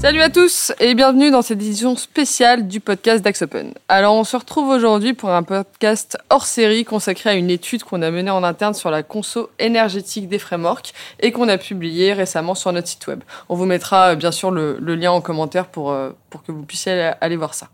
Salut à tous et bienvenue dans cette édition spéciale du podcast d'Axe Open. Alors on se retrouve aujourd'hui pour un podcast hors série consacré à une étude qu'on a menée en interne sur la conso énergétique des frameworks et qu'on a publié récemment sur notre site web. On vous mettra euh, bien sûr le, lien en commentaire pour, euh, pour que vous puissiez aller voir ça.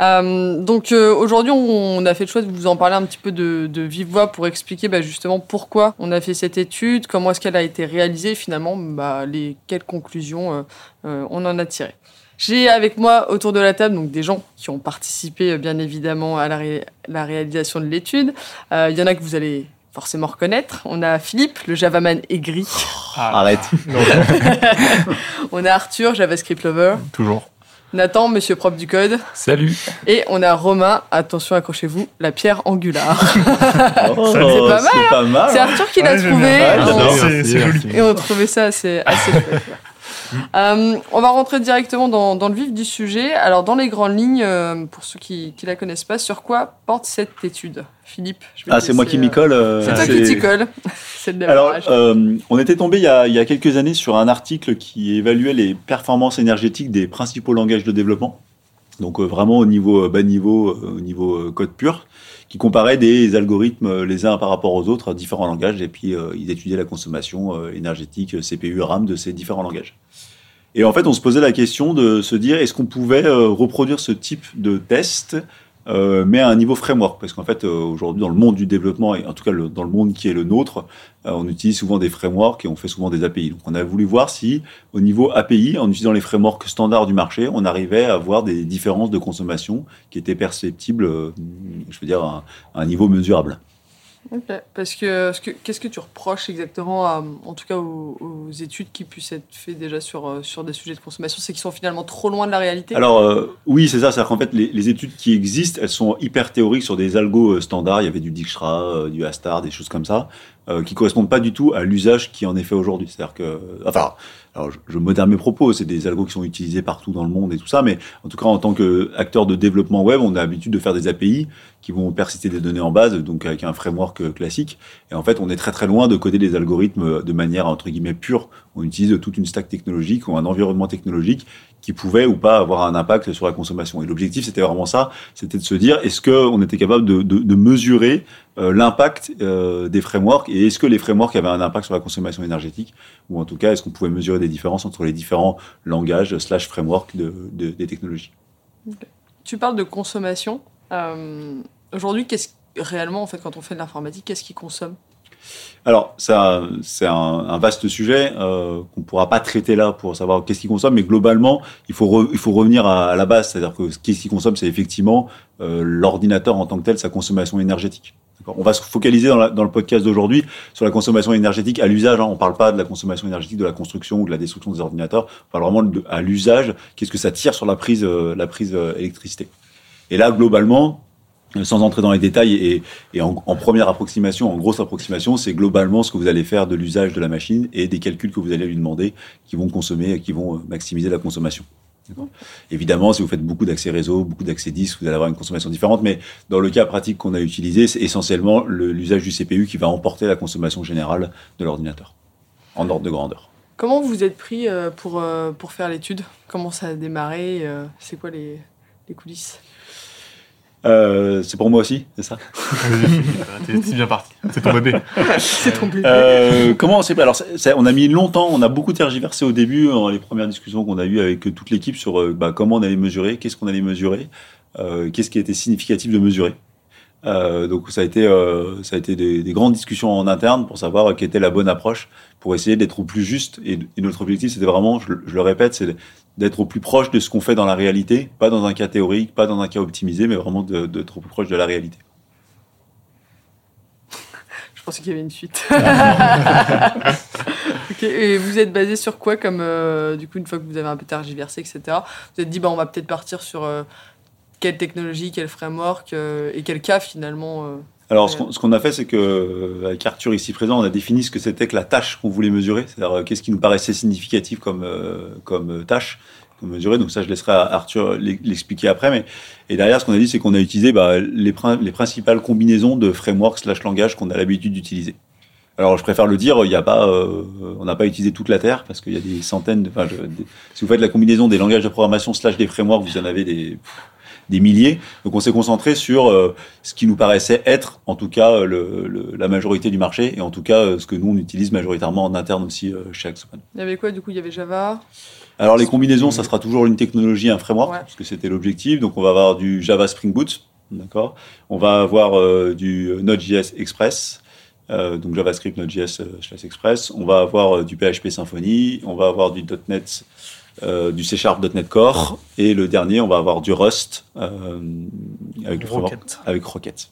Euh, donc euh, aujourd'hui, on, on a fait le choix de vous en parler un petit peu de, de vive voix pour expliquer bah, justement pourquoi on a fait cette étude, comment est-ce qu'elle a été réalisée, et finalement, bah, les quelles conclusions euh, euh, on en a tiré. J'ai avec moi autour de la table donc des gens qui ont participé euh, bien évidemment à la, ré- la réalisation de l'étude. Euh, Il y en a que vous allez forcément reconnaître. On a Philippe, le Javaman aigri. Arrête. On a Arthur, JavaScript lover. Toujours. Nathan, monsieur propre du code. Salut. Et on a Romain, attention accrochez-vous, la pierre angulaire. Oh, c'est pas mal, C'est pas mal. C'est Arthur qui l'a Ouais, trouvé. c'est joli. Et on trouvait ça assez, assez chouette. Euh, on va rentrer directement dans, dans le vif du sujet. Alors, dans les grandes lignes, euh, pour ceux qui ne la connaissent pas, sur quoi porte cette étude? Philippe je vais Ah, c'est moi qui m'y euh, colle. euh, C'est toi qui t'y colle. c'est le Alors, on était tombé il y, a, il y a quelques années sur un article qui évaluait les performances énergétiques des principaux langages de développement. Donc vraiment au niveau bas niveau, au niveau code pur, qui comparait des algorithmes les uns par rapport aux autres, différents langages, et puis euh, ils étudiaient la consommation euh, énergétique, CPU, RAM de ces différents langages. Et en fait, on se posait la question de se dire est-ce qu'on pouvait euh, reproduire ce type de test euh, mais à un niveau framework, parce qu'en fait, euh, aujourd'hui, dans le monde du développement, et en tout cas dans le monde qui est le nôtre, on utilise souvent des frameworks et on fait souvent des API. Donc, on a voulu voir si, au niveau API, en utilisant les frameworks standards du marché, on arrivait à avoir des différences de consommation qui étaient perceptibles, je veux dire, à un niveau mesurable. Ok. Parce que, ce que- qu'est-ce que tu reproches exactement, à- en tout cas aux, aux études qui puissent être faites déjà sur, euh, sur des sujets de consommation? C'est qu'ils sont finalement trop loin de la réalité? Alors euh, oui, c'est ça. C'est-à-dire qu'en fait, les, les études qui existent, elles sont hyper théoriques sur des algos euh, standards. Il y avait du Dijkstra, euh, du Astar, des choses comme ça, euh, qui correspondent pas du tout à l'usage qui en est fait aujourd'hui. C'est-à-dire que, enfin, alors je, je modère mes propos. C'est des algos qui sont utilisés partout dans le monde et tout ça, mais en tout cas, en tant qu'acteur de développement web, on a l'habitude de faire des API qui vont persister des données en base, donc avec un framework euh, classique. Et en fait, on est très très loin de coder des algorithmes euh, de manière entre guillemets pure. On utilise toute une stack technologique ou un environnement technologique qui pouvait ou pas avoir un impact sur la consommation. Et l'objectif, c'était vraiment ça, c'était de se dire, est-ce qu'on était capable de, de, mesurer euh, l'impact euh, des frameworks et est-ce que les frameworks avaient un impact sur la consommation énergétique ou en tout cas, est-ce qu'on pouvait mesurer des différences entre les différents langages slash frameworks de, de- des technologies? Tu parles de consommation. Euh, Aujourd'hui, qu'est-ce réellement, en fait, quand on fait de l'informatique, qu'est-ce qui consomme? Alors, ça, c'est un, un vaste sujet euh, qu'on pourra pas traiter là pour savoir qu'est-ce qui consomme, mais globalement, il faut, re- il faut revenir à, à la base, c'est-à-dire que ce qu'est-ce qui consomme, c'est effectivement euh, l'ordinateur en tant que tel, sa consommation énergétique. On va se focaliser dans, le podcast d'aujourd'hui sur la consommation énergétique à l'usage. Hein. On parle pas de la consommation énergétique de la construction ou de la destruction des ordinateurs. On parle vraiment à l'usage. Qu'est-ce que ça tire sur la prise, euh, la prise euh, électricité Et là, globalement, sans entrer dans les détails et, et en, en première approximation, en grosse approximation, c'est globalement ce que vous allez faire de l'usage de la machine et des calculs que vous allez lui demander qui vont consommer, qui vont euh, maximiser la consommation. Évidemment, si vous faites beaucoup d'accès réseau, beaucoup d'accès disque, vous allez avoir une consommation différente, mais dans le cas pratique qu'on a utilisé, c'est essentiellement le- l'usage du CPU qui va emporter la consommation générale de l'ordinateur, en ordre de grandeur. Comment vous êtes pris euh, pour, euh, pour faire l'étude? Comment ça a démarré? Euh, C'est quoi les coulisses? Euh, c'est pour moi aussi, c'est ça T'es si bien parti. C'est ton bébé. C'est tombé. Euh, comment on s'est pris Alors, c'est- c'est- on a mis longtemps, on a beaucoup tergiversé au début, dans les premières discussions qu'on a eues avec toute l'équipe sur euh, bah, comment on allait mesurer, qu'est-ce qu'on allait mesurer, euh, qu'est-ce qui était significatif de mesurer. Euh, donc ça a été, euh, ça a été des, des grandes discussions en interne pour savoir quelle était la bonne approche pour essayer d'être au plus juste. Et, et notre objectif, c'était vraiment, je, le- je le répète, c'est d'être au plus proche de ce qu'on fait dans la réalité, pas dans un cas théorique, pas dans un cas optimisé, mais vraiment de- d'être au plus proche de la réalité. Je pensais qu'il y avait une suite. Ok, Et vous êtes basé sur quoi comme euh, du coup une fois que vous avez un peu tergiversé etc. Vous êtes dit bah on va peut-être partir sur euh, quelle technologie, quel framework euh, et quel cas finalement. Alors, ce qu'on ce qu'on a fait, c'est que euh, avec Arthur ici présent, on a défini ce que c'était que la tâche qu'on voulait mesurer, c'est-à-dire euh, qu'est-ce qui nous paraissait significatif comme euh, comme euh, tâche comme mesurer. Donc ça, je laisserai à Arthur l'e- l'expliquer après. Mais et derrière, ce qu'on a dit, c'est qu'on a utilisé bah, les, prin- les principales combinaisons de framework slash langage qu'on a l'habitude d'utiliser. Alors, je préfère le dire, il y a pas, euh, on n'a pas utilisé toute la terre parce qu'il y a des centaines. De, enfin, je- des- si vous faites la combinaison des langages de programmation slash des frameworks, vous en avez des des milliers. Donc, on s'est concentré sur euh, ce qui nous paraissait être, en tout cas, euh, le, le- la majorité du marché et en tout cas euh, ce que nous on utilise majoritairement en interne aussi chez Axopan. Il y avait quoi du coup? Il y avait Java? Alors les combinaisons, ça sera toujours une technologie, un framework, Ouais. parce que c'était l'objectif. Donc on va avoir du Java Spring Boot, d'accord? On va avoir du Node.js Express, euh, donc JavaScript Node.js euh, slash Express. On va avoir euh, du PHP Symfony. On va avoir du .NET, euh, du C Sharp .NET Core, et le dernier, on va avoir du Rust euh, avec le Rocket. avec Rocket.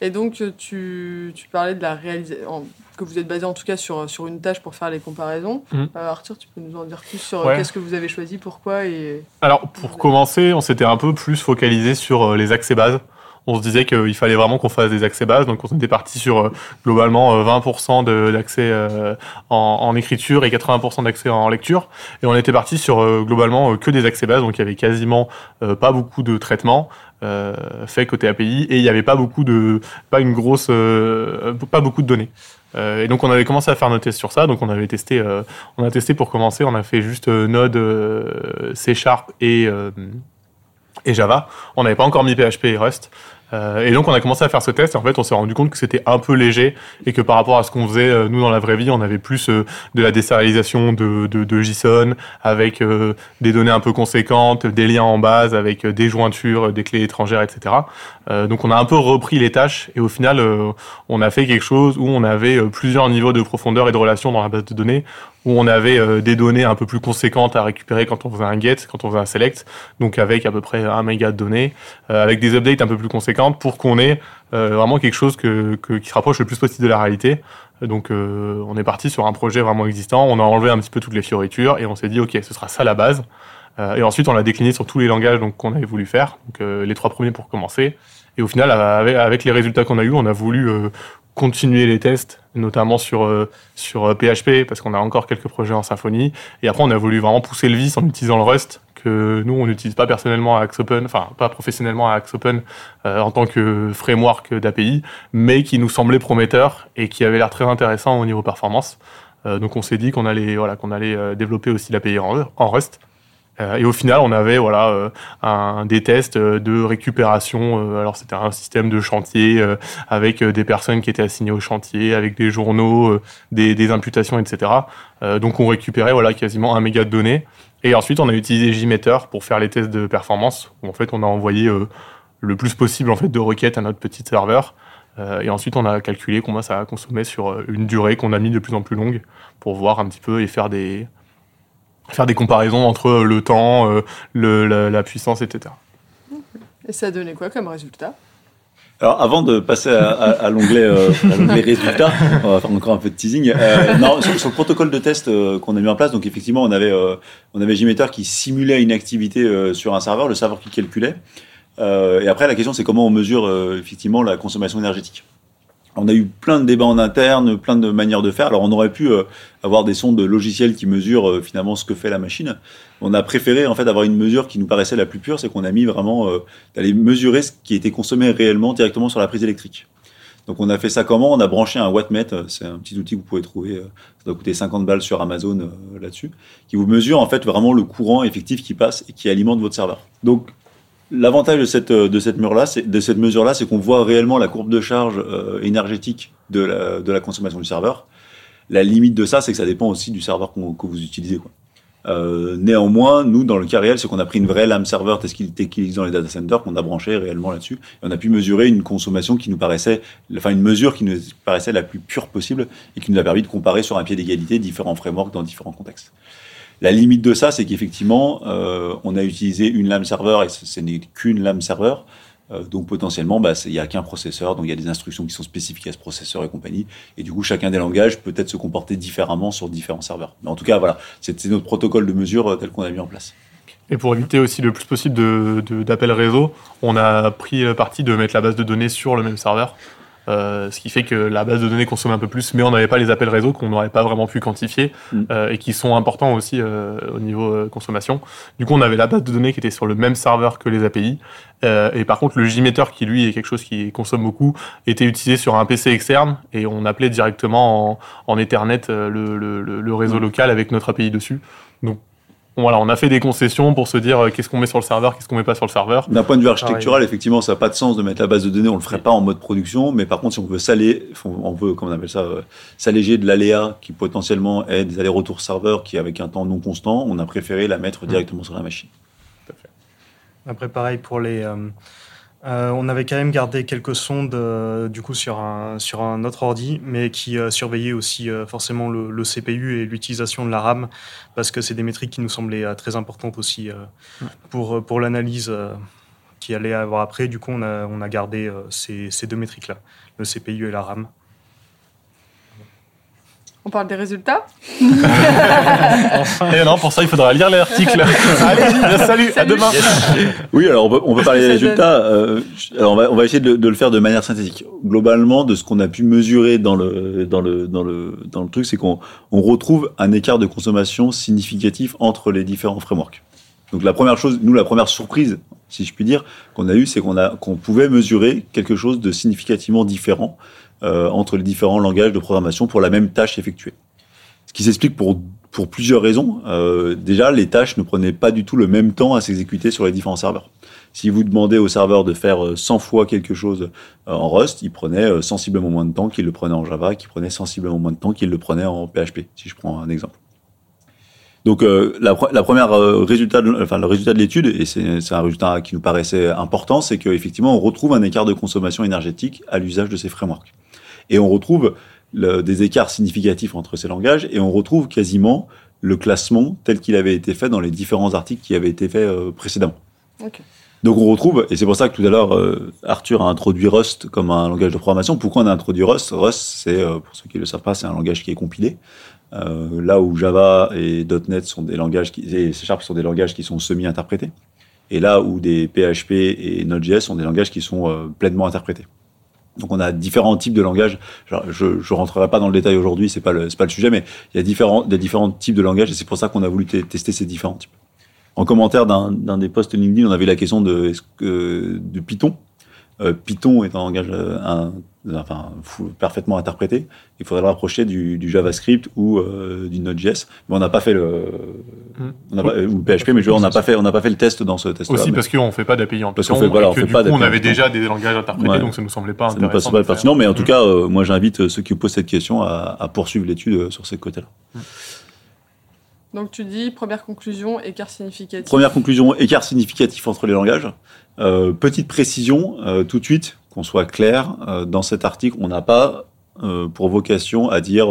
Et donc, euh, tu, tu parlais de la réalisation, que vous êtes basé en tout cas sur, sur une tâche pour faire les comparaisons. Euh, Arthur, tu peux nous en dire plus sur Ouais. qu'est-ce que vous avez choisi, pourquoi et... Alors, pour commencer, on s'était un peu plus focalisé sur les accès bases. On se disait qu'il fallait vraiment qu'on fasse des accès bases, donc on était parti sur euh, globalement euh, 20% de- d'accès euh, en, en écriture et 80% d'accès en lecture. Et on était parti sur euh, globalement euh, que des accès bases, donc il y avait quasiment euh, pas beaucoup de traitements euh, faits côté API et il y avait pas beaucoup de, pas une grosse, euh, pas beaucoup de données. Euh, et donc on avait commencé à faire nos tests sur ça. Donc on avait testé, euh, on a testé pour commencer, on a fait juste euh, Node, euh, C Sharp et euh, et Java. On n'avait pas encore mis PHP et Rust. Euh, et donc on a commencé à faire ce test et en fait on s'est rendu compte que c'était un peu léger et que par rapport à ce qu'on faisait euh, nous dans la vraie vie on avait plus euh, de la désérialisation de, de, de JSON avec des données un peu conséquentes, des liens en base avec des jointures, des clés étrangères, etc. Donc on a un peu repris les tâches et au final on a fait quelque chose où on avait plusieurs niveaux de profondeur et de relation dans la base de données où on avait euh, des données un peu plus conséquentes à récupérer quand on faisait un get, quand on faisait un select, donc avec à peu près un méga de données, euh, avec des updates un peu plus conséquentes pour qu'on ait euh, vraiment quelque chose que, que- qui se rapproche le plus possible de la réalité. Donc euh, on est parti sur un projet vraiment existant, on a enlevé un petit peu toutes les fioritures et on s'est dit ok ce sera ça la base. Et ensuite on l'a décliné sur tous les langages donc qu'on avait voulu faire, donc les trois premiers pour commencer. Et au final avec, les résultats qu'on a eu, on a voulu continuer les tests, notamment sur euh, sur euh, PHP parce qu'on a encore quelques projets en Symfony. Et après on a voulu vraiment pousser le vice en utilisant le Rust que nous on n'utilise pas personnellement à Axopen, enfin pas professionnellement à Axopen euh, en tant que framework d'API, mais qui nous semblait prometteur et qui avait l'air très intéressant au niveau performance. Euh, donc on s'est dit qu'on allait voilà qu'on allait euh, développer aussi l'API en, en Rust. Euh, et au final, on avait voilà euh, un, des tests euh, de récupération. alors c'était un système de chantier avec des personnes qui étaient assignées au chantier, avec des journaux, des, des imputations, etc. Donc on récupérait voilà quasiment un méga de données. Et ensuite, on a utilisé JMeter pour faire les tests de performance. En fait, on a envoyé le plus possible en fait de requêtes à notre petit serveur. Et ensuite, on a calculé combien ça consommait sur euh, une durée qu'on a mis de plus en plus longue pour voir un petit peu et faire des faire des comparaisons entre euh, le temps, euh, le, la, la puissance, etc. Et ça a donné quoi comme résultat? Alors, avant de passer à, à- à l'onglet euh, résultats, on va faire encore un peu de teasing. Euh, non, sur, sur le protocole de test euh, qu'on a mis en place, donc effectivement, on avait euh, on avait JMeter qui simulait une activité euh, sur un serveur, le serveur qui calculait. Euh, et après, la question, c'est comment on mesure euh, effectivement la consommation énergétique. On a eu plein de débats en interne, plein de manières de faire. Alors, on aurait pu euh, avoir des sondes logicielles qui mesurent euh, finalement ce que fait la machine. On a préféré en fait avoir une mesure qui nous paraissait la plus pure, c'est qu'on a mis vraiment euh, d'aller mesurer ce qui était consommé réellement directement sur la prise électrique. Donc on a fait ça comment? On a branché un wattmètre, euh, c'est un petit outil que vous pouvez trouver, euh, ça doit coûter 50 balles sur Amazon euh, là-dessus, qui vous mesure en fait vraiment le courant effectif qui passe et qui alimente votre serveur. Donc l'avantage de cette euh, de cette mesure là, c'est qu'on voit réellement la courbe de charge euh, énergétique de la de la consommation du serveur. La limite de ça, c'est que ça dépend aussi du serveur que vous utilisez. Euh, néanmoins, nous, dans le cas réel, c'est qu'on a pris une vraie lame serveur telle qu'il utilisé dans les data centers, qu'on a branché réellement là-dessus. Et on a pu mesurer une consommation qui nous paraissait, enfin une mesure qui nous paraissait la plus pure possible et qui nous a permis de comparer sur un pied d'égalité différents frameworks dans différents contextes. La limite de ça, c'est qu'effectivement, euh, on a utilisé une lame serveur et ce, n'est qu'une lame serveur. Euh, donc potentiellement, bah, il n'y a qu'un processeur, donc il y a des instructions qui sont spécifiques à ce processeur et compagnie. Et du coup, chacun des langages peut peut-être se comporter différemment sur différents serveurs. Mais en tout cas, voilà, c'est notre protocole de mesure euh, tel qu'on a mis en place. Et pour éviter aussi le plus possible d'appels réseau, on a pris le parti de mettre la base de données sur le même serveur. Euh, ce qui fait que la base de données consomme un peu plus, mais on n'avait pas les appels réseau qu'on n'aurait pas vraiment pu quantifier Mm. euh, et qui sont importants aussi euh, au niveau euh, consommation. Du coup, on avait la base de données qui était sur le même serveur que les API, euh, et par contre, le JMeter qui lui est quelque chose qui consomme beaucoup était utilisé sur un PC externe et on appelait directement en, en Ethernet le, le, le- le réseau Mm. local avec notre API dessus. Donc voilà, on a fait des concessions pour se dire euh, qu'est-ce qu'on met sur le serveur, qu'est-ce qu'on met pas sur le serveur. D'un point de vue architectural, effectivement, ça n'a pas de sens de mettre la base de données, on le ferait pas en mode production, mais par contre, si on veut saler, on veut, comment on appelle ça, euh, s'alléger de l'aléa qui potentiellement est des allers-retours serveurs qui, avec un temps non constant, on a préféré la mettre directement sur la machine. Après, pareil pour les. euh, euh, on avait quand même gardé quelques sondes euh, du coup sur un, sur un autre ordi, mais qui euh, surveillaient aussi forcément le, le CPU et l'utilisation de la RAM, parce que c'est des métriques qui nous semblaient très importantes aussi pour, pour l'analyse qui allait avoir après. Du coup, on a, on a gardé ces, ces deux métriques-là, le CPU et la RAM. On parle des résultats Et non, pour ça, il faudra lire l'article. Allez, salut, à demain. Oui, alors on peut, on peut parler des résultats. euh, alors on va, on va essayer de, de le faire de manière synthétique. Globalement, de ce qu'on a pu mesurer dans le dans le dans le dans le truc, c'est qu'on on retrouve un écart de consommation significatif entre les différents frameworks. Donc la première chose, nous la première surprise, si je puis dire, qu'on a eu, c'est qu'on a qu'on pouvait mesurer quelque chose de significativement différent euh, entre les différents langages de programmation pour la même tâche effectuée. Ce qui s'explique pour plusieurs raisons. Euh, déjà, les tâches ne prenaient pas du tout le même temps à s'exécuter sur les différents serveurs. Si vous demandez au serveur de faire euh, 100 fois quelque chose euh, en Rust, il prenait euh, sensiblement moins de temps qu'il le prenait en Java, qu'il prenait sensiblement moins de temps qu'il le prenait en PHP, si je prends un exemple. Donc euh, la, pre- la première euh, résultat, enfin le résultat de l'étude, et c'est un résultat qui nous paraissait important, c'est qu'effectivement on retrouve un écart de consommation énergétique à l'usage de ces frameworks, et on retrouve le- des écarts significatifs entre ces langages, et on retrouve quasiment le classement tel qu'il avait été fait dans les différents articles qui avaient été faits euh, précédemment. Donc on retrouve, et c'est pour ça que tout à l'heure euh, Arthur a introduit Rust comme un langage de programmation. Pourquoi on a introduit Rust? Rust, c'est, euh, pour ceux qui ne le savent pas, c'est un langage qui est compilé. Là où Java et .NET sont des langages qui, et C Sharp sont des langages qui sont semi-interprétés. Et là où des PHP et Node.js sont des langages qui sont pleinement interprétés. Donc on a différents types de langages. Je ne rentrerai pas dans le détail aujourd'hui, c'est pas le pas le sujet, mais il y a différents des différents types de langages et c'est pour ça qu'on a voulu te- tester ces différents types. En commentaire d'un des posts LinkedIn, on avait la question de que de Python? Euh, Python est un langage euh, un- enfin fou- parfaitement interprété. Il faudrait le rapprocher du, du JavaScript ou euh, du Node.js, mais on n'a pas fait le Mm. on pas- ou PHP, mais je veux dire, on n'a pas fait on n'a pas fait le test dans ce test. Aussi parce qu'on fait pas d'API en Parce qu'on Python, fait- voilà, et on fait pas coup, avait déjà des langages interprétés, Ouais. donc ça nous semblait pas ça nous intéressant. passe pas de faire. pertinent, mais en tout Mm. cas, euh, moi j'invite ceux qui posent cette question à, à poursuivre l'étude sur ces côtés-là. Donc tu dis, première conclusion, écart significatif. Première conclusion, écart significatif entre les langages. Euh, petite précision, euh, tout de suite, qu'on soit clair, euh, dans cet article, on n'a pas pour vocation à dire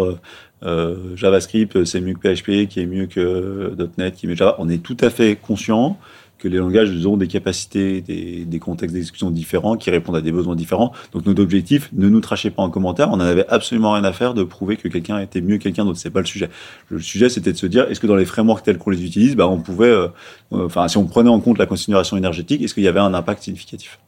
JavaScript, c'est mieux que PHP, qui est mieux que .NET, qui est mieux Java. On est tout à fait conscient que les langages ont des capacités, des, des contextes d'exécution différents, qui répondent à des besoins différents. Donc notre objectif, ne nous trachez pas en commentaire, on n'en avait absolument rien à faire de prouver que quelqu'un était mieux que quelqu'un d'autre. C'est pas le sujet. Le sujet, c'était de se dire, est-ce que dans les frameworks tels qu'on les utilise, bah, on pouvait, euh, euh, si on prenait en compte la considération énergétique, est-ce qu'il y avait un impact significatif?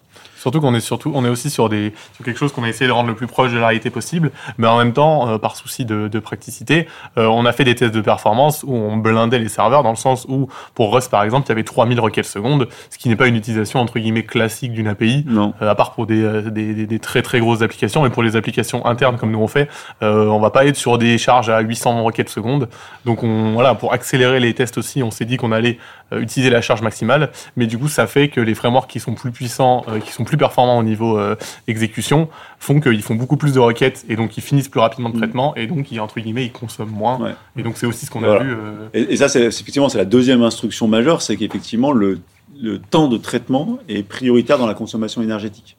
Surtout qu'on est surtout, on est aussi sur des, sur quelque chose qu'on a essayé de rendre le plus proche de la réalité possible, mais en même temps, euh, par souci de, de praticité, euh, on a fait des tests de performance où on blindait les serveurs dans le sens où, pour Rust par exemple, il y avait 3000 requêtes secondes, ce qui n'est pas une utilisation entre guillemets classique d'une API. Non. Euh, à part pour des, euh, des, des- des très très grosses applications, mais pour les applications internes comme nous on fait, euh, on va pas être sur des charges à 800 requêtes secondes. Donc on, voilà, pour accélérer les tests aussi, on s'est dit qu'on allait euh, utiliser la charge maximale, mais du coup ça fait que les frameworks qui sont plus puissants, euh, qui sont plus performants au niveau euh, exécution, font qu'ils font beaucoup plus de requêtes et donc ils finissent plus rapidement de Mm. traitement et donc ils, entre guillemets ils consomment moins. Ouais. Et donc c'est aussi ce qu'on a vu. euh, Et, et ça, c'est effectivement, c'est la deuxième instruction majeure, c'est qu'effectivement, le, le temps de traitement est prioritaire dans la consommation énergétique.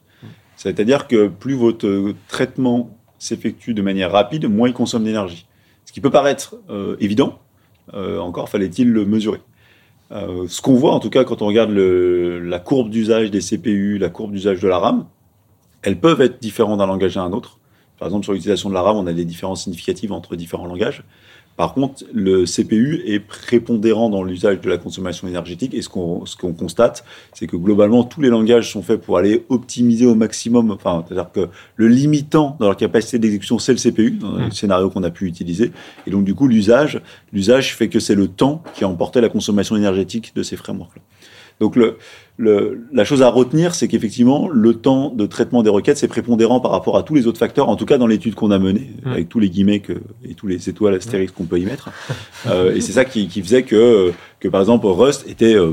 C'est-à-dire que plus votre euh, traitement s'effectue de manière rapide, moins il consomme d'énergie. Ce qui peut paraître euh, évident, euh, encore fallait-il le mesurer. Euh, ce qu'on voit, en tout cas, quand on regarde la courbe d'usage des CPU, la courbe d'usage de la RAM, elles peuvent être différentes d'un langage à un autre. Par exemple, sur l'utilisation de la RAM, on a des différences significatives entre différents langages. Par contre, le CPU est prépondérant dans l'usage de la consommation énergétique et ce qu'on ce qu'on constate, c'est que globalement tous les langages sont faits pour aller optimiser au maximum. Enfin, c'est-à-dire que le limitant dans leur capacité d'exécution, c'est le CPU dans les scénarios qu'on a pu utiliser. Et donc du coup, l'usage, l'usage fait que c'est le temps qui a emporté la consommation énergétique de ces frameworks-là. Donc le, le, la chose à retenir, c'est qu'effectivement, le temps de traitement des requêtes, c'est prépondérant par rapport à tous les autres facteurs, en tout cas dans l'étude qu'on a menée, Mm. avec tous les guillemets que, et tous les étoiles astérisques qu'on peut y mettre. Euh, et c'est ça qui, qui faisait que, que, par exemple, Rust était euh,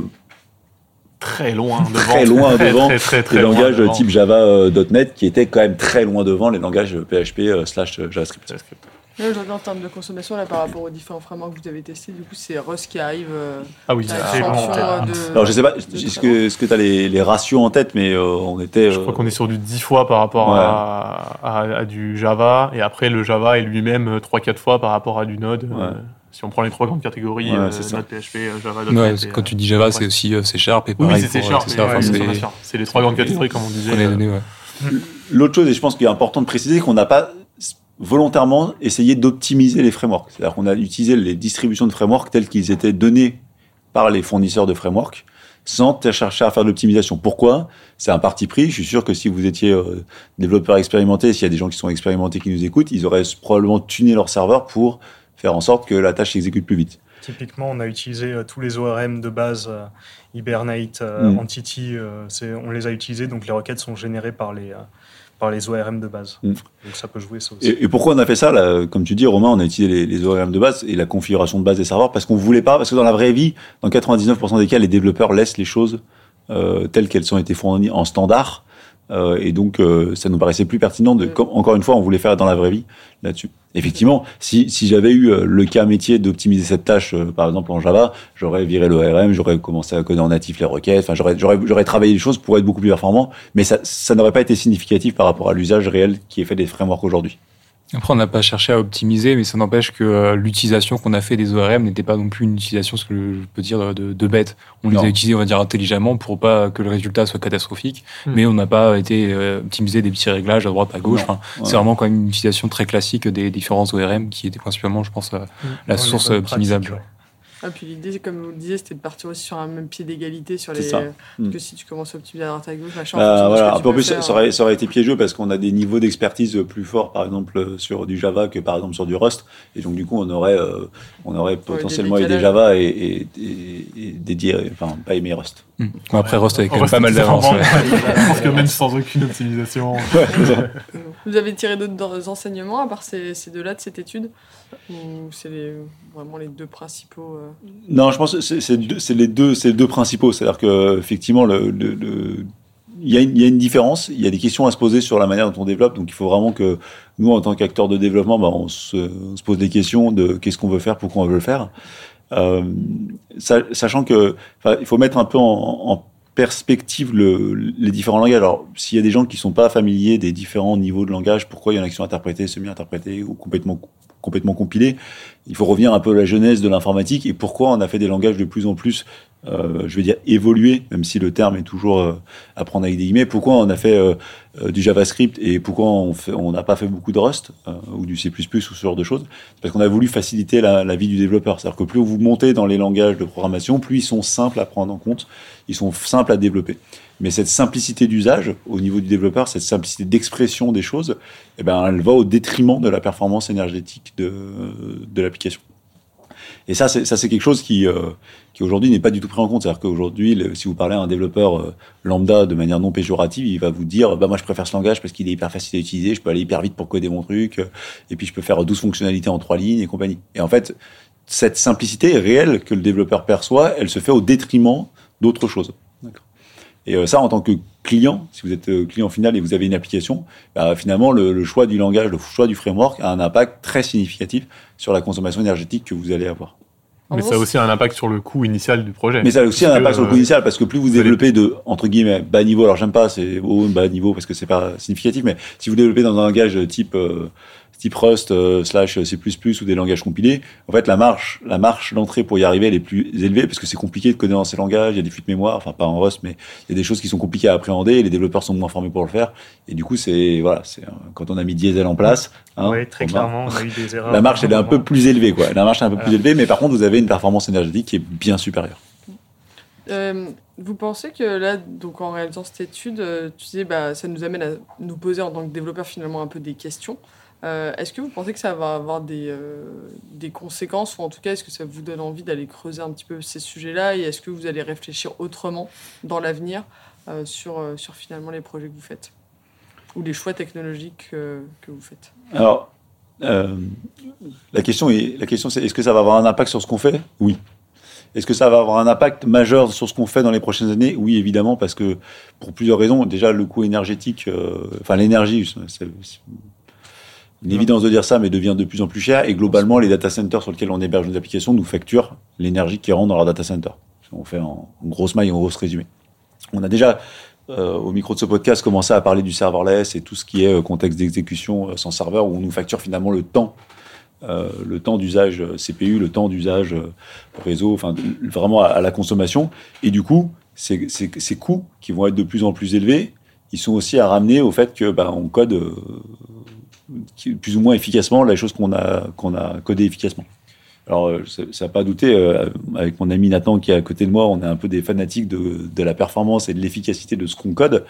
Très loin devant. très loin Très, devant très, très, très les loin langages devant. type Java euh, qui étaient quand même très loin devant les langages PHP euh, slash JavaScript. JavaScript. Là, Aujourd'hui, en termes de consommation, là, par rapport aux différents frameworks que vous avez testés, du coup, c'est Rust qui arrive euh, Ah oui, à c'est bon. euh, de. Alors je sais pas, de est-ce que, est-ce que tu as les, les ratios en tête, mais euh, on était... Je euh, crois qu'on est sur du 10 fois par rapport Ouais. à, à, à du Java, et après le Java est lui-même 3-4 fois par rapport à du Node. Ouais. Euh, si on prend les trois grandes catégories, Ouais, euh, c'est ça. Node, PHP, euh, Java, Ouais, et, quand euh, tu dis Java, c'est aussi euh, C Sharp et pareil oui, c'est C Sharp, euh, ouais, c'est- les trois grandes catégories, comme on disait. euh. L'autre chose, et je pense qu'il est important de préciser, qu'on n'a pas volontairement essayé d'optimiser les frameworks. C'est-à-dire qu'on a utilisé les distributions de frameworks telles qu'ils étaient donnés par les fournisseurs de frameworks sans chercher à faire de l'optimisation. Pourquoi? C'est un parti pris. Je suis sûr que si vous étiez euh, développeur expérimenté, s'il y a des gens qui sont expérimentés qui nous écoutent, ils auraient probablement tuné leur serveur pour faire en sorte que la tâche s'exécute plus vite. Typiquement, on a utilisé euh, tous les ORM de base, euh, Hibernate, euh, Mm. Entity, on les a utilisés, donc les requêtes sont générées par les, par les ORM de base. Mm. Donc ça peut jouer ça aussi. Et, et pourquoi on a fait ça là, Comme tu dis, Romain, on a utilisé les, les ORM de base et la configuration de base des serveurs parce qu'on voulait pas, parce que dans la vraie vie, dans 99% des cas, les développeurs laissent les choses euh, telles qu'elles ont été fournies en standard. Euh, et donc, euh, ça nous paraissait plus pertinent de, Mm. comme, encore une fois, on voulait faire dans la vraie vie là-dessus. Effectivement, si, si j'avais eu euh, le cas métier d'optimiser cette tâche, euh, par exemple en Java, j'aurais viré l'ORM, j'aurais commencé à coder en natif les requêtes, enfin, j'aurais, j'aurais, j'aurais travaillé les choses pour être beaucoup plus performant, mais ça, ça n'aurait pas été significatif par rapport à l'usage réel qui est fait des frameworks aujourd'hui. Après, on n'a pas cherché à optimiser, mais ça n'empêche que euh, l'utilisation qu'on a fait des ORM n'était pas non plus une utilisation, ce que je peux dire, de, de bête. On Non. les a utilisés, on va dire, intelligemment pour pas que le résultat soit catastrophique, Hmm. mais on n'a pas été euh, optimiser des petits réglages à droite, à gauche. Enfin, Ouais. C'est vraiment quand même une utilisation très classique des différents ORM qui étaient principalement, je pense, euh, la Dans les source optimisable. Ah, puis l'idée, comme vous le disiez, c'était de partir aussi sur un même pied d'égalité sur les. ça. Parce Mm. que si tu commences à optimiser à droite à gauche, machin. en Bah, voilà. en plus, faire, ça aurait, ça aurait été piégeux parce qu'on a des niveaux d'expertise plus forts, par exemple, sur du Java que par exemple sur du Rust. Et donc, du coup, on aurait, euh, on aurait potentiellement aidé. Java et, et, et, et dédié, enfin, pas aimé Rust. Bon, après, Rust avec quand même pas mal d'avance. ouais. Je pense que même sans aucune optimisation. Vous avez tiré d'autres enseignements à part ces, ces deux-là de cette étude? Ou c'est vraiment les deux principaux euh, Non, je pense que c'est les deux, deux principaux. C'est-à-dire que effectivement, il y, a une, différence. Il y a des questions à se poser sur la manière dont on développe. Donc, il faut vraiment que nous, en tant qu'acteurs de développement, bah, on, se, pose des questions de qu'est-ce qu'on veut faire, pourquoi on veut le faire. Euh, sa- sachant que, il faut mettre un peu en, perspective le, les différents langages. Alors, s'il y a des gens qui sont pas familiers des différents niveaux de langage, pourquoi il y en a qui sont interprétés, semi-interprétés ou complètement complètement compilés, il faut revenir un peu à la genèse de l'informatique et pourquoi on a fait des langages de plus en plus, euh, je vais dire évolués, même si le terme est toujours euh, à prendre avec des guillemets. Pourquoi on a fait euh, du JavaScript et pourquoi on n'a pas fait beaucoup de Rust ou du C++ ou ce genre de choses? Parce qu'on a voulu faciliter la, vie du développeur. C'est-à-dire que plus vous montez dans les langages de programmation, plus ils sont simples à prendre en compte, ils sont simples à développer. Mais cette simplicité d'usage au niveau du développeur, cette simplicité d'expression des choses, eh ben, elle va au détriment de la performance énergétique de l'application. Et ça, c'est ça, c'est quelque chose qui, euh, qui aujourd'hui n'est pas du tout pris en compte. C'est-à-dire qu'aujourd'hui, si vous parlez à un développeur euh, lambda de manière non péjorative, il va vous dire, bah moi je préfère ce langage parce qu'il est hyper facile à utiliser, je peux aller hyper vite pour coder mon truc, euh, et puis je peux faire 12 fonctionnalités en trois lignes et compagnie. Et en fait, cette simplicité réelle que le développeur perçoit, elle se fait au détriment d'autres choses. Et euh, ça, en tant que client, si vous êtes euh, client final et vous avez une application, bah, finalement, le, le choix du langage, le choix du framework a un impact très significatif sur la consommation énergétique que vous allez avoir. En Mais gros, ça a aussi un impact sur le coût initial du projet. Mais ça a aussi un Parce impact sur le coût euh, initial parce que plus vous vous allez- développez de entre guillemets bas niveau, alors j'aime pas c'est haut bas niveau parce que c'est pas significatif, mais si vous développez dans un langage type euh, type Rust euh, slash C++ ou des langages compilés, en fait, la marche, la marche d'entrée pour y arriver, elle est plus élevée parce que c'est compliqué de coder dans ces langages. Il y a des fuites mémoire, enfin pas en Rust, mais il y a des choses qui sont compliquées à appréhender. Et les développeurs sont moins formés pour le faire. Et du coup, c'est voilà, c'est euh, quand on a mis Diesel en place. hein, oui, très on a- clairement, on a eu des erreurs. La marche, elle est un peu plus élevée, quoi. La marche est un peu plus élevée, mais par contre, vous avez une performance énergétique qui est bien supérieure. Euh, vous pensez que là, donc en réalisant cette étude, euh, tu disais, bah, ça nous amène à nous poser en tant que développeurs finalement un peu des questions. Euh, est-ce que vous pensez que ça va avoir des, euh, des conséquences, ou en tout cas, est-ce que ça vous donne envie d'aller creuser un petit peu ces sujets-là, et est-ce que vous allez réfléchir autrement dans l'avenir euh, sur, sur finalement les projets que vous faites ou les choix technologiques que vous faites? Alors, la question est, la question c'est, est-ce que ça va avoir un impact sur ce qu'on fait? Oui. Est-ce que ça va avoir un impact majeur sur ce qu'on fait dans les prochaines années? Oui, évidemment, parce que pour plusieurs raisons. Déjà, le coût énergétique, enfin l'énergie, c'est une évidence de dire ça, mais devient de plus en plus cher. Et globalement, les data centers sur lesquels on héberge nos applications nous facturent l'énergie qui rentre dans leur data center. On fait en, grosse maille, en grosse résumé. On a déjà euh, au micro de ce podcast commencé à parler du serverless et tout ce qui est euh, contexte d'exécution euh, sans serveur où on nous facture finalement le temps, le temps d'usage CPU, le temps d'usage réseau, enfin vraiment à, la consommation. Et du coup, ces, coûts qui vont être de plus en plus élevés, ils sont aussi à ramener au fait que bah, on code plus ou moins efficacement la chose qu'on a qu'on a codé efficacement. Alors, euh, ça n'a pas douté, euh, avec mon ami Nathan qui est à côté de moi, on est un peu des fanatiques de, la performance et de l'efficacité de ce qu'on code.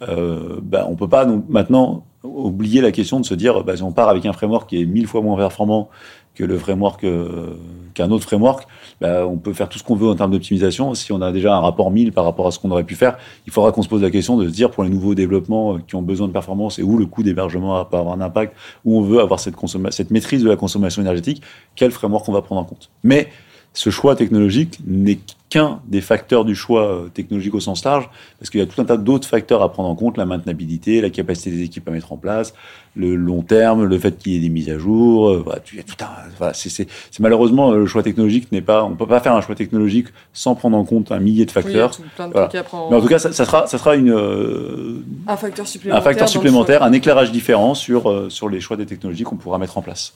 Euh, bah, on peut pas donc, maintenant oublier la question de se dire, bah, si on part avec un framework qui est mille fois moins performant que le framework euh, qu'un autre framework, bah, on peut faire tout ce qu'on veut en termes d'optimisation. Si on a déjà un rapport 1000 par rapport à ce qu'on aurait pu faire, il faudra qu'on se pose la question de se dire pour les nouveaux développements euh, qui ont besoin de performance et où le coût d'hébergement peut avoir un impact, où on veut avoir cette, cette maîtrise de la consommation énergétique, quel framework on va prendre en compte. Mais ce choix technologique n'est qu'un des facteurs du choix euh, technologique au sens large, parce qu'il y a tout un tas d'autres facteurs à prendre en compte, la maintenabilité, la capacité des équipes à mettre en place, le long terme, le fait qu'il y ait des mises à jour, euh, voilà, tu- il y a tout un, voilà, c'est, c'est, c'est malheureusement euh, le choix technologique n'est pas, on peut pas faire un choix technologique sans prendre en compte un millier de Oui, il y a facteurs. tout plein de Voilà. trucs à prendre. Mais en tout cas, ça, ça sera, ça sera une, euh, un facteur supplémentaire. un facteur supplémentaire, un éclairage différent sur, euh, sur les choix des technologies qu'on pourra mettre en place.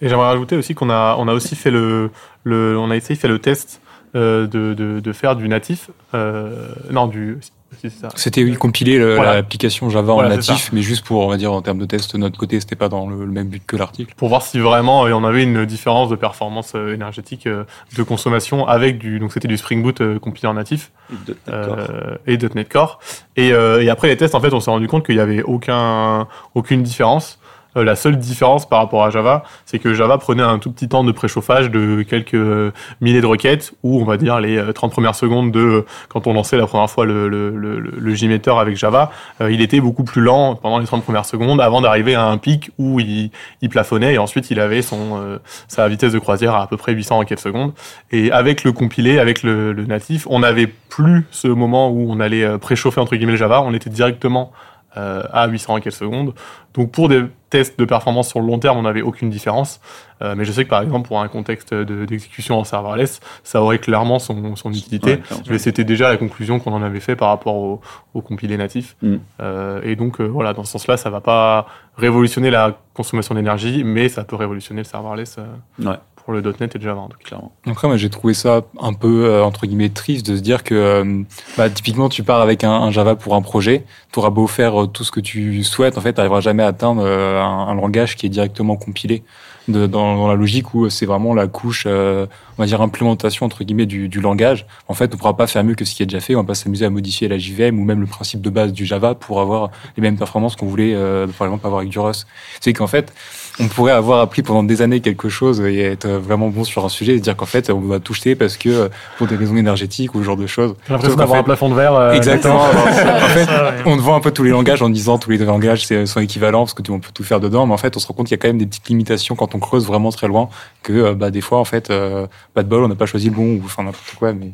Et j'aimerais rajouter aussi qu'on a, on a aussi fait le, le, on a essayé de faire le test euh, de, de, de faire du natif, euh, non du, si, c'est ça. C'était oui, compiler Voilà. l'application Java Voilà, en natif, mais juste pour, on va dire, en termes de test de notre côté, c'était pas dans le, le même but que l'article. pour voir si vraiment euh, on avait une différence de performance euh, énergétique euh, de consommation avec du, donc c'était du Spring Boot euh, compilé en natif. D'accord. euh, et .NET Core. Et, euh, et après les tests, en fait, on s'est rendu compte qu'il y avait aucun, aucune différence. Euh, la seule différence par rapport à Java, c'est que Java prenait un tout petit temps de préchauffage de quelques euh, milliers de requêtes, ou on va dire les euh, 30 premières secondes de euh, quand on lançait la première fois le, le, avec Java, euh, il était beaucoup plus lent pendant les 30 premières secondes avant d'arriver à un pic où il, plafonnait et ensuite il avait son, euh, sa vitesse de croisière à à peu près 800 requêtes secondes. Et avec le compilé, avec le, natif, on n'avait plus ce moment où on allait euh, préchauffer entre guillemets le Java, on était directement euh, à 800 requêtes secondes. Donc pour des tests de performance sur le long terme, on n'avait aucune différence. Euh, mais je sais que par exemple pour un contexte de- d'exécution en serverless, ça aurait clairement son, son utilité. Ouais. Mais c'était déjà la conclusion qu'on en avait fait par rapport au, au compilé natif. Mm. Euh, et donc euh, voilà, dans ce sens-là, ça va pas révolutionner la consommation d'énergie, mais ça peut révolutionner le serverless Ouais. Pour le .NET et Java cas. clairement. Après, moi, j'ai trouvé ça un peu, euh, entre guillemets, triste de se dire que, euh, bah, typiquement, tu pars avec un, Java pour un projet, tu auras beau faire euh, tout ce que tu souhaites, en fait, tu n'arriveras jamais à atteindre euh, un, langage qui est directement compilé dans, la logique où c'est vraiment la couche, euh, on va dire, implémentation, entre guillemets, du, du langage. En fait, on ne pourra pas faire mieux que ce qui est déjà fait, on va pas s'amuser à modifier la JVM ou même le principe de base du Java pour avoir les mêmes performances qu'on voulait, par exemple, avoir avec du Rust. C'est qu'en fait, on pourrait avoir appris pendant des années quelque chose et être vraiment bon sur un sujet et dire qu'en fait on doit tout jeter parce que euh, pour des raisons énergétiques ou ce genre de choses. J'ai l'impression d'avoir un plafond de verre. euh, Exactement. en fait, on vend un peu tous les langages en disant tous les langages sont équivalents parce que tu on peut tout faire dedans, mais en fait on se rend compte qu'il y a quand même des petites limitations quand on creuse vraiment très loin que euh, bah des fois en fait euh, pas de bol on n'a pas choisi le bon ou enfin n'importe quoi mais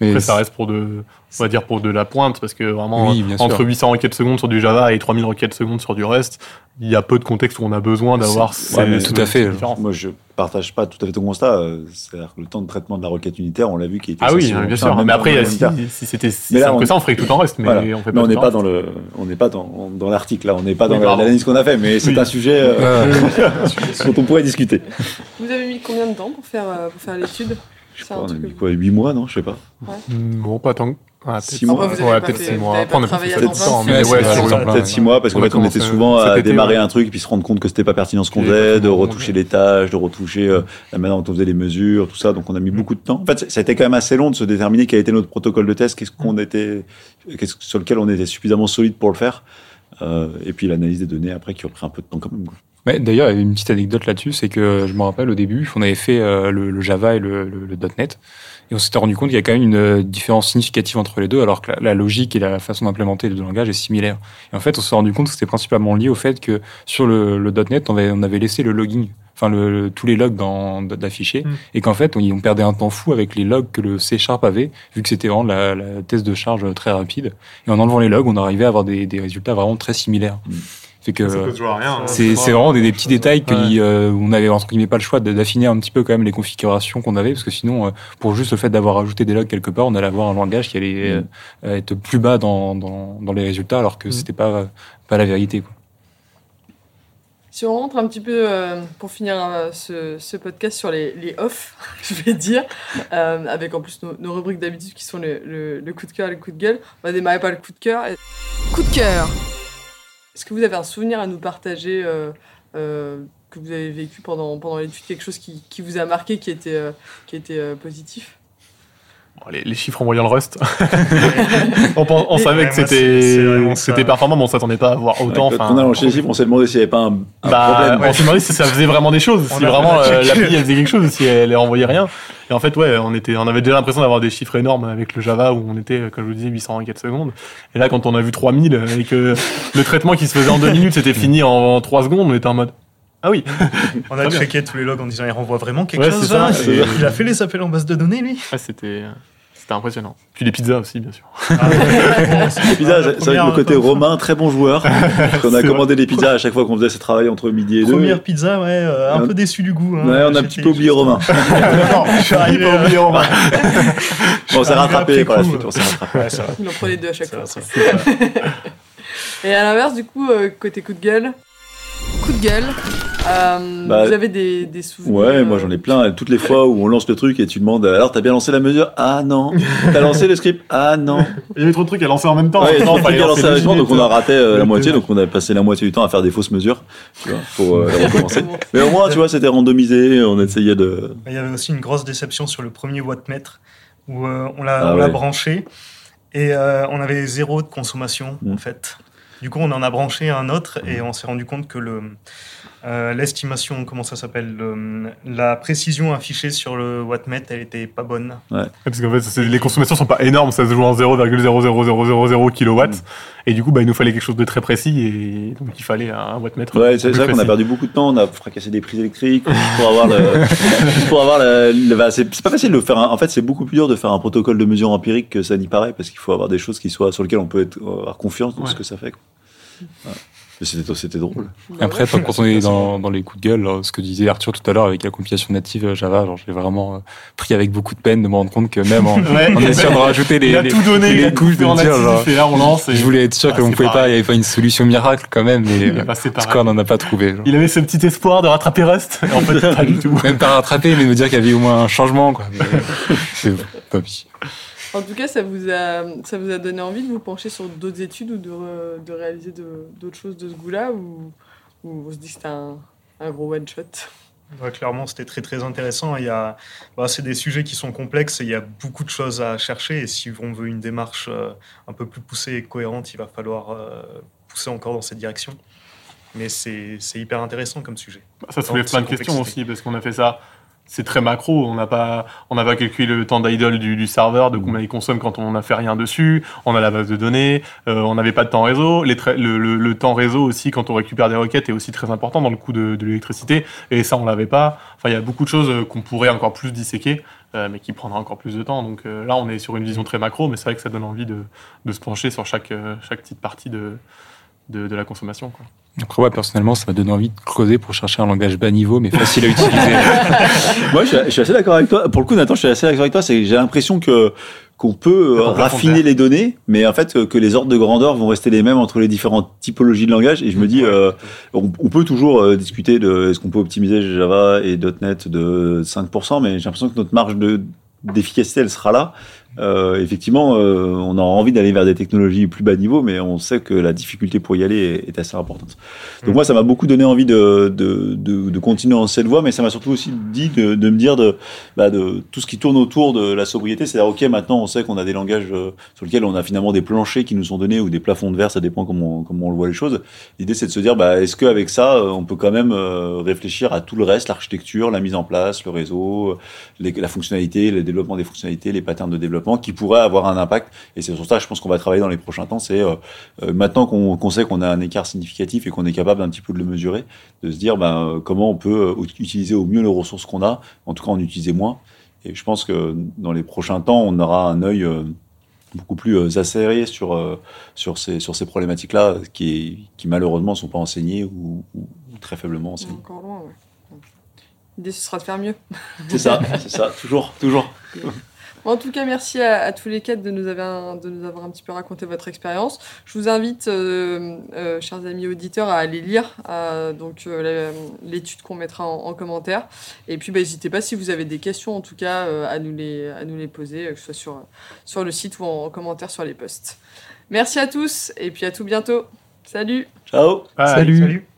mais Après, ça reste pour de, on va dire pour de la pointe, parce que vraiment, Oui, bien sûr. entre 800 requêtes secondes sur du Java et 3000 requêtes secondes sur du Rust, il y a peu de contextes où on a besoin d'avoir ces, ouais, tout à fait. différences. Moi, je, partage pas tout à fait ton constat. C'est-à-dire que le temps de traitement de la requête unitaire, on l'a vu qui était Ah oui, bien enfin, sûr. Mais après, si, si c'était si Mais là, simple que on- ça, on ferait tout en reste. Mais Voilà. on fait Mais on tout n'est pas reste. dans le, on n'est pas dans, dans l'article là, on n'est pas dans l'analyse qu'on a fait, mais c'est un sujet euh, dont on pourrait discuter. Vous avez mis combien de temps pour faire, euh, pour faire l'étude? Je sais pas, on a mis quoi, 8 mois, non Je sais pas. Hmm, Bon, pas tant. que- Ah, Six mois. Vous Ouais, peut-être fait- 6 vous mois. Après, on a pas fait temps. Mais Ouais, ouais, Peut-être 6 mois, parce qu'en fait, on était souvent à démarrer ouais. un truc, puis se rendre compte que c'était pas pertinent ce qu'on faisait, de retoucher les tâches, de retoucher euh, la manière dont on faisait les mesures, tout ça. Donc on a mis beaucoup de temps. En fait, ça a été quand même assez long de se déterminer quel était notre protocole de test, qu'est-ce qu'on était, qu'est-ce sur lequel on était suffisamment solide pour le faire. Euh, et puis l'analyse des données après qui a pris un peu de temps quand même. D'ailleurs, il y avait une petite anecdote là-dessus, c'est que je me rappelle au début, on avait fait euh, le, le Java et le, le- le .NET, et on s'était rendu compte qu'il y a quand même une euh, différence significative entre les deux, alors que la, la logique et la façon d'implémenter les deux langages est similaire. Et en fait, on s'est rendu compte que c'était principalement lié au fait que sur le, le .NET, on avait, on avait laissé le logging, enfin le, le- tous les logs dans, d'affichés, Mm. et qu'en fait, on, on perdait un temps fou avec les logs que le C Sharp avait, vu que c'était vraiment la, la test de charge très rapide. Et en enlevant les logs, on arrivait à avoir des, des résultats vraiment très similaires. Mm. Fait que, hein. c'est c'est vraiment des, des petits détails que Ouais. euh, on avait entre guillemets pas le choix de- d'affiner un petit peu quand même les configurations qu'on avait parce que sinon euh, pour juste le fait d'avoir ajouté des logs quelque part on allait avoir un langage qui allait Mm. euh, être plus bas dans, dans, dans les résultats alors que Mm. c'était pas pas la vérité quoi. Si on rentre un petit peu, euh, pour finir euh, ce, ce podcast sur les, les off, je vais dire, euh, avec en plus nos, nos rubriques d'habitude qui sont le, le- le coup de cœur et le coup de gueule, on va démarrer par le coup de cœur. Et- Coup de cœur Est-ce que vous avez un souvenir à nous partager euh, euh, que vous avez vécu pendant, pendant l'étude, quelque chose qui, qui vous a marqué, qui était, euh, qui était euh, positif? Bon, les, les chiffres en voyant le rust. on, savait Ouais, que c'est c'était performant, mais on s'attendait pas à avoir autant. Quand enfin, on a lancé les chiffres, on s'est demandé s'il n'y avait pas un, un Bah, problème. on s'est demandé si ça faisait vraiment des choses, On si vraiment euh, l'appli elle faisait quelque chose, si elle, elle envoyait rien. Et en fait, ouais, on était, on avait déjà l'impression d'avoir des chiffres énormes avec le Java où on était, euh, comme je vous disais, 824 secondes. Et là, quand on a vu 3000 euh, et que le traitement qui se faisait en deux minutes c'était fini en 3 secondes, on était en mode, ah oui, On a checké tous les logs en disant il renvoie vraiment quelque Ouais, chose ça, Et Il a fait les appels en base de données lui. Ouais, c'était, c'était impressionnant. Puis les pizzas aussi, bien sûr. Ah, ouais. Les pizzas, c'est c'est vrai que le côté romain, très bon joueur. On a commandé des pizzas à chaque fois qu'on faisait ce travail entre midi et deux. Première pizza, ouais, euh, un peu déçu du goût. hein. Ouais, on a un petit peu oublié juste- Romain. Non, je suis arrivé. Pas oublié, euh, Romain. Bon, on s'est rattrapé par la suite. euh. On s'est rattrapé. Ouais, ça va. Il en prenait deux à chaque fois. Et à l'inverse, du coup, euh, côté coup de gueule Coup de gueule euh, Bah, Vous avez des, des souvenirs Ouais, moi euh, j'en ai plein. Toutes les fois où on lance le truc et tu demandes alors t'as bien lancé la mesure? Ah non. T'as lancé le script? Ah non. Il y avait trop de trucs à lancer en même temps. Ouais, Non, lancer à la seconde, donc on a raté euh, la moitié, ouais. donc on a passé la moitié du temps à faire des fausses mesures tu vois, pour euh, recommencer. Mais au moins, tu vois, c'était randomisé. On essayait de. Il y avait aussi une grosse déception sur le premier wattmètre où euh, on l'a Ah on l'a ouais. branché et euh, on avait zéro de consommation Mm. en fait. Du coup, on en a branché un autre et on s'est rendu compte que le euh, l'estimation, comment ça s'appelle, le- la précision affichée sur le wattmètre, elle était pas bonne. Ouais, Parce qu'en fait, c'est- les consommations sont pas énormes, ça se joue en 0,00000 kW. Et du coup, bah, il nous fallait quelque chose de très précis et donc il fallait un wattmètre. Ouais, c'est ça qu'on a perdu beaucoup de temps. On a fracassé des prises électriques juste pour avoir le. pour avoir le. le- bah, c'est c'est pas facile de faire. un- en fait, c'est beaucoup plus dur de faire un protocole de mesure empirique que ça n'y paraît parce qu'il faut avoir des choses qui soient sur lesquelles on peut être, avoir confiance dans ce que ça fait. quoi. Ouais. Mais c'était c'était drôle. bah Après, tant quand on est dans, dans les coups de gueule, ce que disait Arthur tout à l'heure avec la compilation native euh, Java, genre, j'ai vraiment euh, pris avec beaucoup de peine de me rendre compte que même en, Ouais. en essayant de rajouter les, il a les, tout donné, les couches, fait de dire, genre, et là on lance. Et je voulais être sûr Ah, qu'on c'est pouvait pas, il n'y avait pas une solution miracle quand même, mais est euh, n'en a pas trouvé. genre. Il avait ce petit espoir de rattraper Rust, en fait, pas du tout. Même pas rattraper, mais me dire qu'il y avait au moins un changement, quoi. Mais, c'est pas pire. En tout cas, ça vous a, ça vous a donné envie de vous pencher sur d'autres études ou de, re- de réaliser d'autres choses de ce goût-là ou, ou on se dit que c'était un, un gros one-shot Ouais, clairement, c'était très très intéressant. Il y a, bah, c'est des sujets qui sont complexes et il y a beaucoup de choses à chercher. Et si on veut une démarche euh, un peu plus poussée et cohérente, il va falloir euh, pousser encore dans cette direction. Mais c'est c'est hyper intéressant comme sujet. Ça soulève plein de questions aussi, parce qu'on a fait ça. C'est très macro, on n'a pas, on n'a pas calculé le temps d'idle du, du serveur, de combien il consomme quand on n'a fait rien dessus. On a la base de données, euh, on n'avait pas de temps réseau. Les le, le- le temps réseau aussi, quand on récupère des requêtes, est aussi très important dans le coût de, de l'électricité. Et ça, on l'avait pas. Enfin, il y a beaucoup de choses euh, qu'on pourrait encore plus disséquer, euh, mais qui prendra encore plus de temps. Donc euh, là, on est sur une vision très macro, mais c'est vrai que ça donne envie de, de se pencher sur chaque, chaque petite partie de, de, de la consommation. Quoi. Après, ouais, personnellement, ça m'a donné envie de creuser pour chercher un langage bas niveau, mais facile à utiliser. Moi, je suis, je suis assez d'accord avec toi. Pour le coup, Nathan, je suis assez d'accord avec toi. C'est j'ai l'impression que qu'on peut euh, Qu'on peut raffiner les données, mais en fait euh, que les ordres de grandeur vont rester les mêmes entre les différentes typologies de langage. Et je me dis, euh, on, on peut toujours euh, discuter de est-ce qu'on peut optimiser Java et .NET de 5%, mais j'ai l'impression que notre marge de d'efficacité, elle sera là. Euh, effectivement, euh, on a envie d'aller vers des technologies plus bas niveau, mais on sait que la difficulté pour y aller est, est assez importante. Donc Mm. moi, ça m'a beaucoup donné envie de, de, de, de continuer dans cette voie, mais ça m'a surtout aussi dit de, de me dire de, bah, de tout ce qui tourne autour de la sobriété. C'est-à-dire, ok, maintenant, on sait qu'on a des langages euh, sur lesquels on a finalement des planchers qui nous sont donnés ou des plafonds de verre, ça dépend comment on, comment on le voit les choses. L'idée, c'est de se dire, bah, est-ce qu'avec ça, euh, on peut quand même euh, réfléchir à tout le reste, l'architecture, la mise en place, le réseau, les- la fonctionnalité, le développement des fonctionnalités, les patterns de développement qui pourraient avoir un impact. Et c'est sur ça, je pense qu'on va travailler dans les prochains temps. C'est euh, euh, maintenant qu'on sait qu'on a un écart significatif et qu'on est capable un petit peu de le mesurer, de se dire ben, euh, comment on peut utiliser au mieux les ressources qu'on a, en tout cas en utiliser moins. Et je pense que dans les prochains temps, on aura un œil beaucoup plus acéré sur, sur ces, sur ces problématiques-là qui, qui malheureusement ne sont pas enseignées ou, ou- ou très faiblement enseignées. Encore loin, ouais. L'idée, ce sera de faire mieux. C'est ça, c'est ça, toujours, toujours. En tout cas, merci à, à tous les quatre de nous, avoir, de nous avoir un petit peu raconté votre expérience. Je vous invite, euh, euh, chers amis auditeurs, à aller lire euh, donc euh, l'étude qu'on mettra en, en commentaire. Et puis, bah, n'hésitez pas si vous avez des questions, en tout cas, euh, à, nous les, à nous les poser, euh, que ce soit sur, sur le site ou en, commentaire sur les posts. Merci à tous et puis à tout bientôt. Salut Ciao Bye. Salut. Salut.